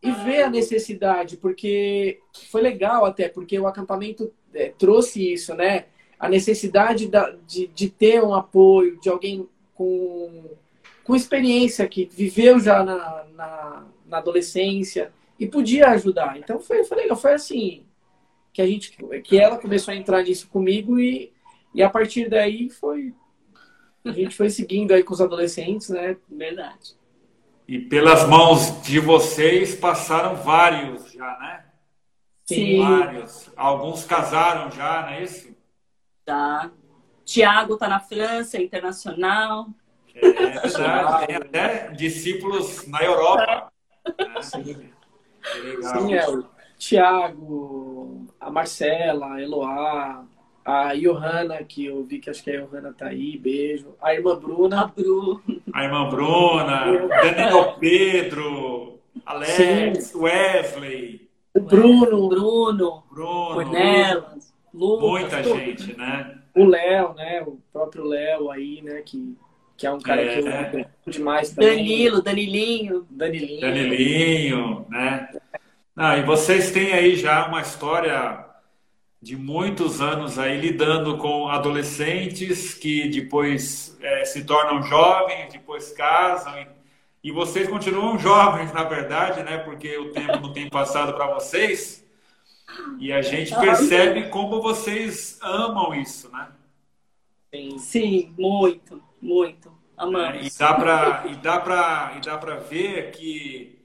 e ver a necessidade, porque foi legal até, porque o acampamento é, trouxe isso, né? A necessidade da, de, de ter um apoio, de alguém com com experiência, que viveu já na, na, na, adolescência e podia ajudar. Então foi, foi legal, foi assim que a gente que ela começou a entrar nisso comigo e, e a partir daí foi a gente foi seguindo aí com os adolescentes, né? Verdade. E pelas mãos de vocês passaram vários já, né? Sim. Vários. Alguns casaram já, não é isso? Tá. Tiago tá na França, internacional. É verdade, tem até discípulos na Europa. Né? Sim. Sim, é Tiago, a Marcela, a Eloá, a Johanna, que eu vi que acho que a Johanna tá aí, beijo. A irmã Bruna. A Bru. A irmã Bruna, Daniel Pedro, Alex, Sim. Wesley. O Bruno. Bruno. Bruno. Cornelas. Lucas. Muita gente, né? O Léo, né? O próprio Léo aí, né? Que que é um cara é. que eu amo demais também. Danilo, Danilinho. Danilinho. Danilinho, né? Ah, e vocês têm aí já uma história de muitos anos aí lidando com adolescentes que depois é, se tornam jovens, depois casam e, e, vocês continuam jovens, na verdade, né? Porque o tempo não tem passado para vocês e a gente percebe como vocês amam isso, né? Sim, Sim muito. Muito. Amamos. É, e dá para e dá para e dá para ver que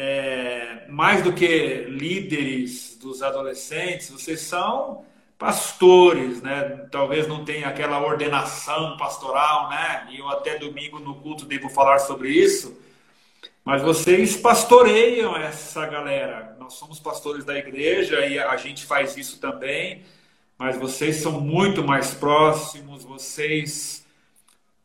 é, mais do que líderes dos adolescentes, vocês são pastores, né? Talvez não tenha aquela ordenação pastoral, né? E eu até domingo no culto devo falar sobre isso. Mas vocês pastoreiam essa galera. Nós somos pastores da igreja e a gente faz isso também. Mas vocês são muito mais próximos. Vocês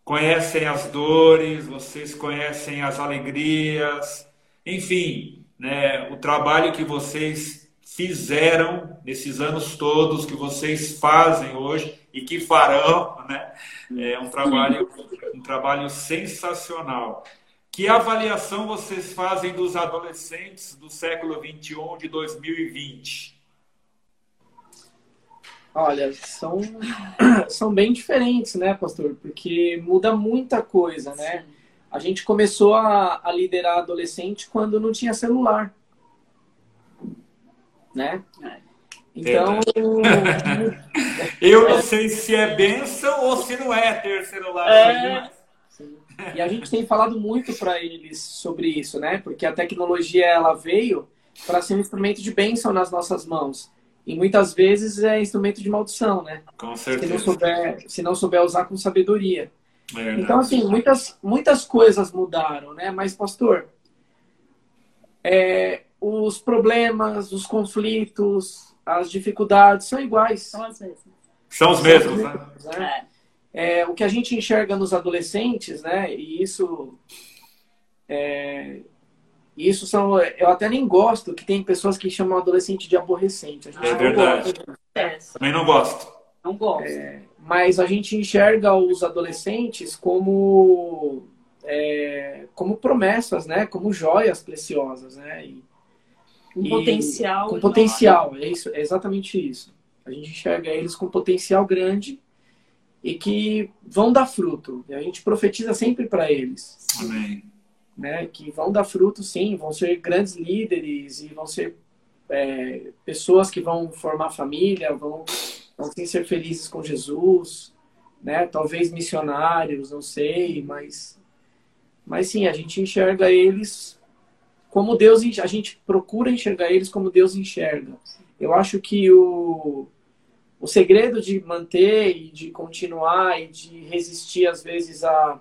conhecem as dores, vocês conhecem as alegrias, enfim, né, o trabalho que vocês fizeram nesses anos todos, que vocês fazem hoje e que farão, né, é um trabalho, um trabalho sensacional. Que avaliação vocês fazem dos adolescentes do século 21 de 2020? Olha, são, são bem diferentes, né, pastor? Porque muda muita coisa, né? A gente começou a, a liderar adolescente quando não tinha celular, né? É. Então. Eu não sei se é benção ou se não é ter celular. É. E a gente tem falado muito para eles sobre isso, né? Porque a tecnologia ela veio para ser um instrumento de bênção nas nossas mãos. E muitas vezes é instrumento de maldição, né? Com certeza. Se não souber, se não souber usar com sabedoria. É então, assim, muitas, muitas coisas mudaram, né? Mas, pastor, é, os problemas, os conflitos, as dificuldades são iguais. São as mesmas. São os mesmos, né? né? É. o que a gente enxerga nos adolescentes, né? E isso é, isso são. Eu até nem gosto que tem pessoas que chamam adolescente de aborrecente. é verdade. É. Também não gosto. Não gosto. É, mas a gente enxerga os adolescentes como. É, como promessas, né? Como joias preciosas, né? E, um potencial. Com potencial, é, isso, é exatamente isso. A gente enxerga eles com potencial grande e que vão dar fruto. E a gente profetiza sempre para eles. Amém né, que vão dar fruto, sim, vão ser grandes líderes e vão ser é, pessoas que vão formar família, vão, vão sim, ser felizes com Jesus, né? Talvez missionários, não sei, mas, mas sim, a gente enxerga eles como Deus, a gente procura enxergar eles como Deus enxerga. Eu acho que o, o segredo de manter e de continuar e de resistir às vezes a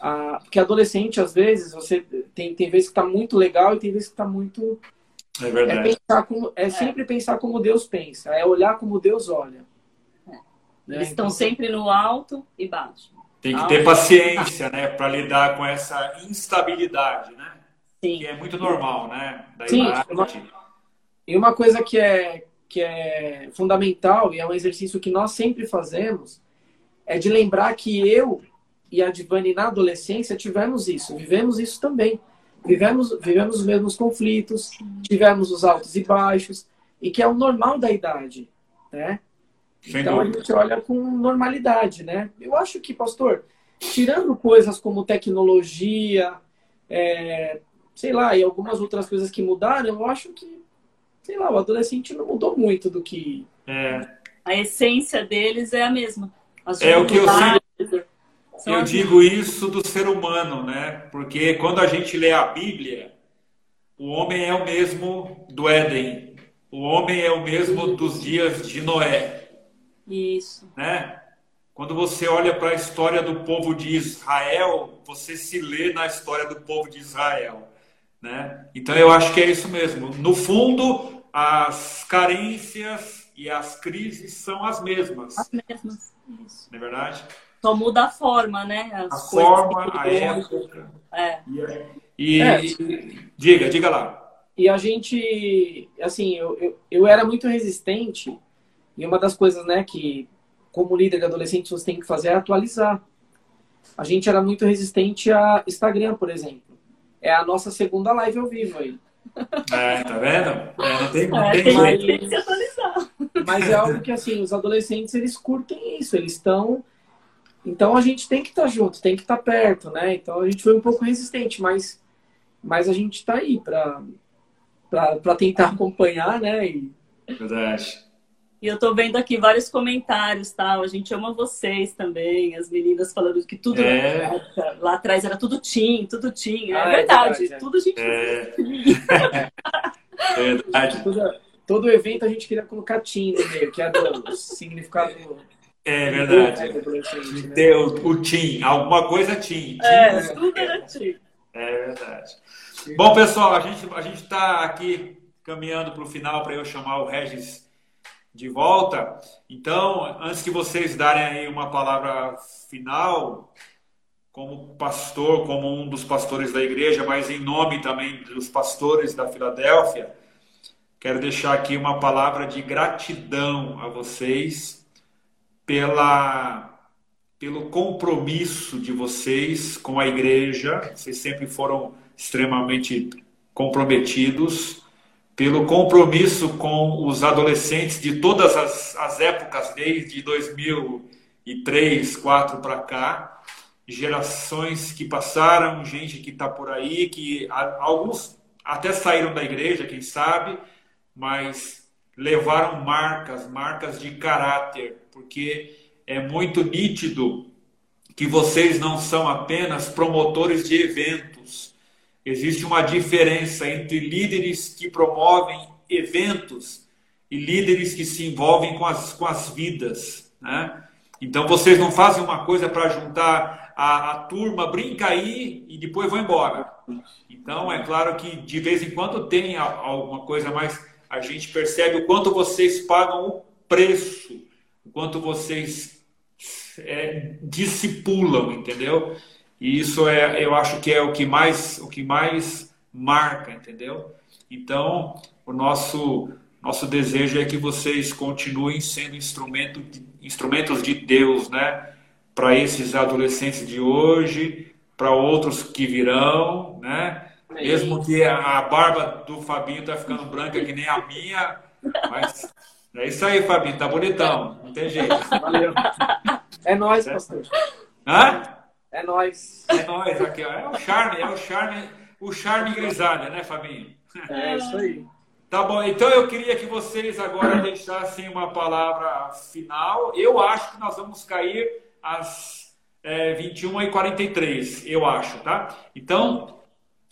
ah, porque adolescente, às vezes, você tem, tem vezes que está muito legal e tem vezes que está muito. É verdade. É, pensar como, é, é, sempre pensar como Deus pensa, é olhar como Deus olha. É. Né? Eles estão então, sempre no alto e baixo. Tem que ter paciência, né, para lidar com essa instabilidade, né? Sim. Que é muito normal, né? Da Sim. E uma coisa que é que é fundamental e é um exercício que nós sempre fazemos é de lembrar que eu e a Divani na adolescência tivemos isso, vivemos isso também. Vivemos, vivemos os mesmos conflitos, tivemos os altos e baixos, e que é o normal da idade, né? Sem então dúvida. a gente olha com normalidade, né? Eu acho que, pastor, tirando coisas como tecnologia, é, sei lá, e algumas outras coisas que mudaram, eu acho que, sei lá, o adolescente não mudou muito do que. É. A essência deles é a mesma. As é o que eu sinto. Eu digo isso do ser humano, né? Porque quando a gente lê a Bíblia, o homem é o mesmo do Éden, o homem é o mesmo dos dias de Noé. Isso. Né? Quando você olha para a história do povo de Israel, você se lê na história do povo de Israel. Né? Então eu acho que é isso mesmo. No fundo, as carências e as crises são as mesmas. As mesmas, isso. Não é verdade? Só muda a forma, né? As a forma, a época. É. E, é. e, diga, diga lá. E a gente, assim, eu, eu, eu era muito resistente. E uma das coisas, né, que como líder de adolescente você tem que fazer é atualizar. A gente era muito resistente a Instagram, por exemplo. É a nossa segunda live ao vivo aí. É, tá vendo? É, não tem, não é, tem, jeito. Tem que se atualizar. Mas é algo que, assim, os adolescentes, eles curtem isso. Eles estão então a gente tem que estar tá junto, tem que estar tá perto, né? Então a gente foi um pouco resistente, mas, mas a gente está aí para tentar acompanhar, né? E... Verdade. E eu tô vendo aqui vários comentários, tal. Tá? A gente ama vocês também, as meninas falando que tudo é. lá atrás era tudo tim, tudo tim. É, ah, é verdade, é verdade, tudo a gente é. é verdade. Todo, todo evento a gente queria colocar tim no meio, que é do significado é verdade. Né? Ter o, TIM, alguma coisa TIM. É, tudo era TIM. É verdade. Bom, pessoal, a gente a gente está aqui caminhando para o final para eu chamar o Regis de volta. Então, antes que vocês darem aí uma palavra final, como pastor, como um dos pastores da igreja, mas em nome também dos pastores da Filadélfia, quero deixar aqui uma palavra de gratidão a vocês pela, pelo compromisso de vocês com a igreja, vocês sempre foram extremamente comprometidos, pelo compromisso com os adolescentes de todas as, as épocas, desde 2003, 2004 para cá, gerações que passaram, gente que está por aí, que alguns até saíram da igreja, quem sabe, mas levaram marcas, marcas de caráter, porque é muito nítido que vocês não são apenas promotores de eventos. Existe uma diferença entre líderes que promovem eventos e líderes que se envolvem com as, com as vidas. Né? Então vocês não fazem uma coisa para juntar a, a, turma, brinca aí e depois vão embora. Então é claro que de vez em quando tem alguma coisa, mas a gente percebe o quanto vocês pagam o preço, o quanto vocês é, discipulam, entendeu? E isso é, eu acho que é o que mais, o que mais marca, entendeu? Então, o nosso nosso desejo é que vocês continuem sendo instrumento de, instrumentos de Deus, né? Para esses adolescentes de hoje, para outros que virão, né? Mesmo que a barba do Fabinho tá ficando branca que nem a minha, mas é isso aí, Fabinho, tá bonitão, não tem jeito. Valeu. É nós, é. pastor. Hã? É nós. É nós aqui, ó. É o charme, é o charme, o charme grisalha, né, Fabinho? É isso aí. Tá bom, então eu queria que vocês agora deixassem uma palavra final. Eu acho que nós vamos cair às é, 21h43, eu acho, tá? Então,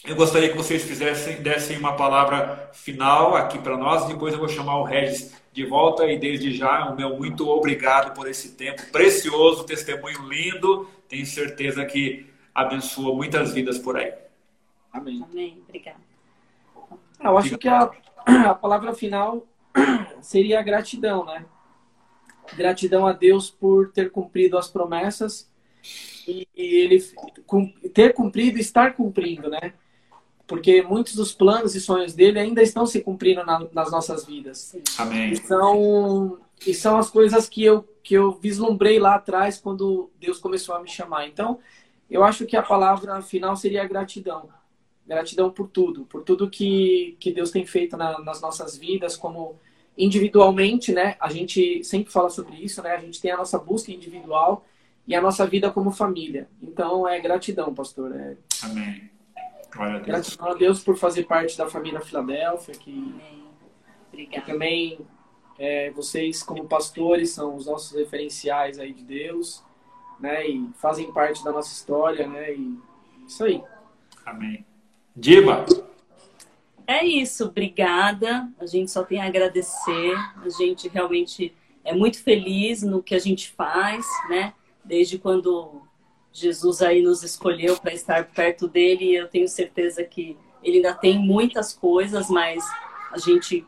eu gostaria que vocês fizessem, dessem uma palavra final aqui para nós. Depois eu vou chamar o Regis de volta e desde já o meu muito obrigado por esse tempo precioso, testemunho lindo. Tenho certeza que abençoa muitas vidas por aí. Amém. Amém. Obrigada. Eu acho que a, a palavra final seria gratidão, né? Gratidão a Deus por ter cumprido as promessas e, e ele ter cumprido e estar cumprindo, né? Porque muitos dos planos e sonhos dele ainda estão se cumprindo na, nas nossas vidas. Amém. E são, e são as coisas que eu, que eu vislumbrei lá atrás quando Deus começou a me chamar. Então, eu acho que a palavra final seria gratidão. Gratidão por tudo, por tudo que, que Deus tem feito na, nas nossas vidas, como individualmente, né? A gente sempre fala sobre isso, né? A gente tem a nossa busca individual e a nossa vida como família. Então, é gratidão, pastor. É... Amém. Glória a Deus. Gratidão a Deus por fazer parte da família Filadélfia, que, Amém. Obrigada. que também é, vocês, como pastores, são os nossos referenciais aí de Deus, né? E fazem parte da nossa história, né? E isso aí. Amém. Diva. É isso, obrigada. A gente só tem a agradecer. A gente realmente é muito feliz no que a gente faz, né? Desde quando Jesus aí nos escolheu para estar perto dele, eu tenho certeza que ele ainda tem muitas coisas, mas a gente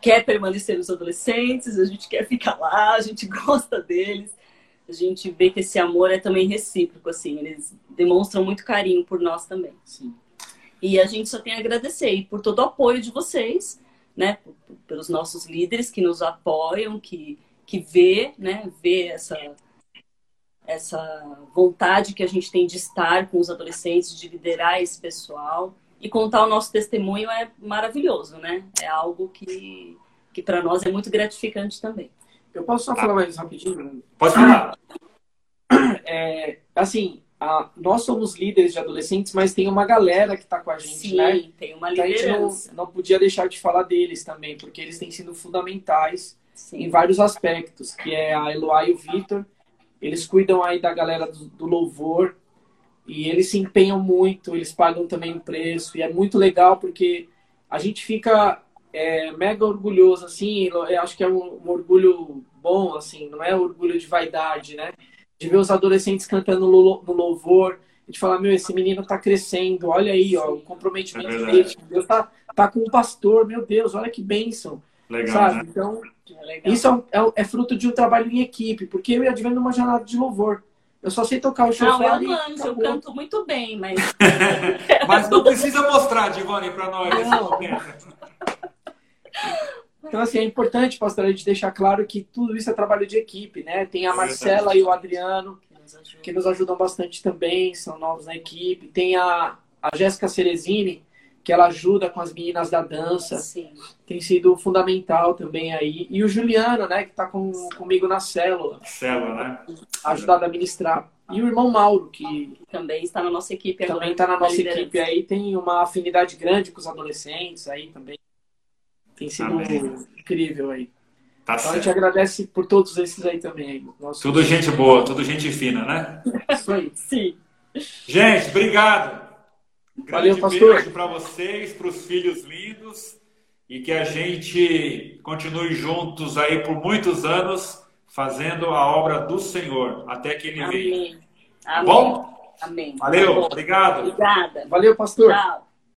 quer permanecer nos adolescentes, a gente quer ficar lá, a gente gosta deles. A gente vê que esse amor é também recíproco, assim, eles demonstram muito carinho por nós também. Sim. E a gente só tem a agradecer e por todo o apoio de vocês, né? Pelos nossos líderes que nos apoiam, que, que vê, né? Vê essa, essa vontade que a gente tem de estar com os adolescentes, de liderar esse pessoal. E contar o nosso testemunho é maravilhoso, né? É algo que, que para nós é muito gratificante também. Eu posso só falar mais rapidinho? Pode falar. É, assim, a, nós somos líderes de adolescentes, mas tem uma galera que está com a gente, Sim, né? tem uma Então, a gente não, liderança. não podia deixar de falar deles também, porque eles têm sido fundamentais em Sim. vários aspectos, que é a Eloá e o Vitor. Eles cuidam aí da galera do, do louvor e eles se empenham muito, eles pagam também o preço e é muito legal porque a gente fica é, mega orgulhoso, assim, eu acho que é um, um orgulho bom, assim, não é orgulho de vaidade, né? De ver os adolescentes cantando no lou- no louvor, e de falar, meu, esse menino tá crescendo, olha aí, ó, o comprometimento É dele, Deus tá, tá com um pastor, meu Deus, olha que bênção, Legal, sabe? né? Então, legal. isso é, é, é fruto de um trabalho em equipe, porque eu e a Advento numa jornada de louvor. Eu só sei tocar o Não, chofar eu e manjo, eu canto muito bem, mas Mas não precisa mostrar, Divani, para nós. Não. Então, assim, é importante, pastor, a gente deixar claro que tudo isso é trabalho de equipe, né? Tem a É Marcela e o Adriano, que nos ajuda. que nos ajudam bastante também, são novos na equipe. Tem a, a Jéssica Cerezini, que ela ajuda com as meninas da dança, Sim. tem sido fundamental também aí. E o Juliano, né, que tá com, comigo na célula, Célula, né? ajudado a ministrar. E o irmão Mauro, que Também está na nossa equipe agora. também está na nossa liderança. equipe aí, tem uma afinidade grande com os adolescentes aí também. Tem sido Amém. incrível aí. Tá Então a gente certo. agradece por todos esses aí também. aí. Nossa, Tudo gente boa, tudo gente fina, né? Isso aí. Sim. Gente, obrigado. Valeu, Grande pastor. beijo para vocês, para os filhos lindos e que a gente continue juntos aí por muitos anos fazendo a obra do Senhor até que ele venha. Amém. Tá Amém. bom? Amém. Valeu, Tá bom. obrigado. Obrigada. Valeu, pastor. Tchau.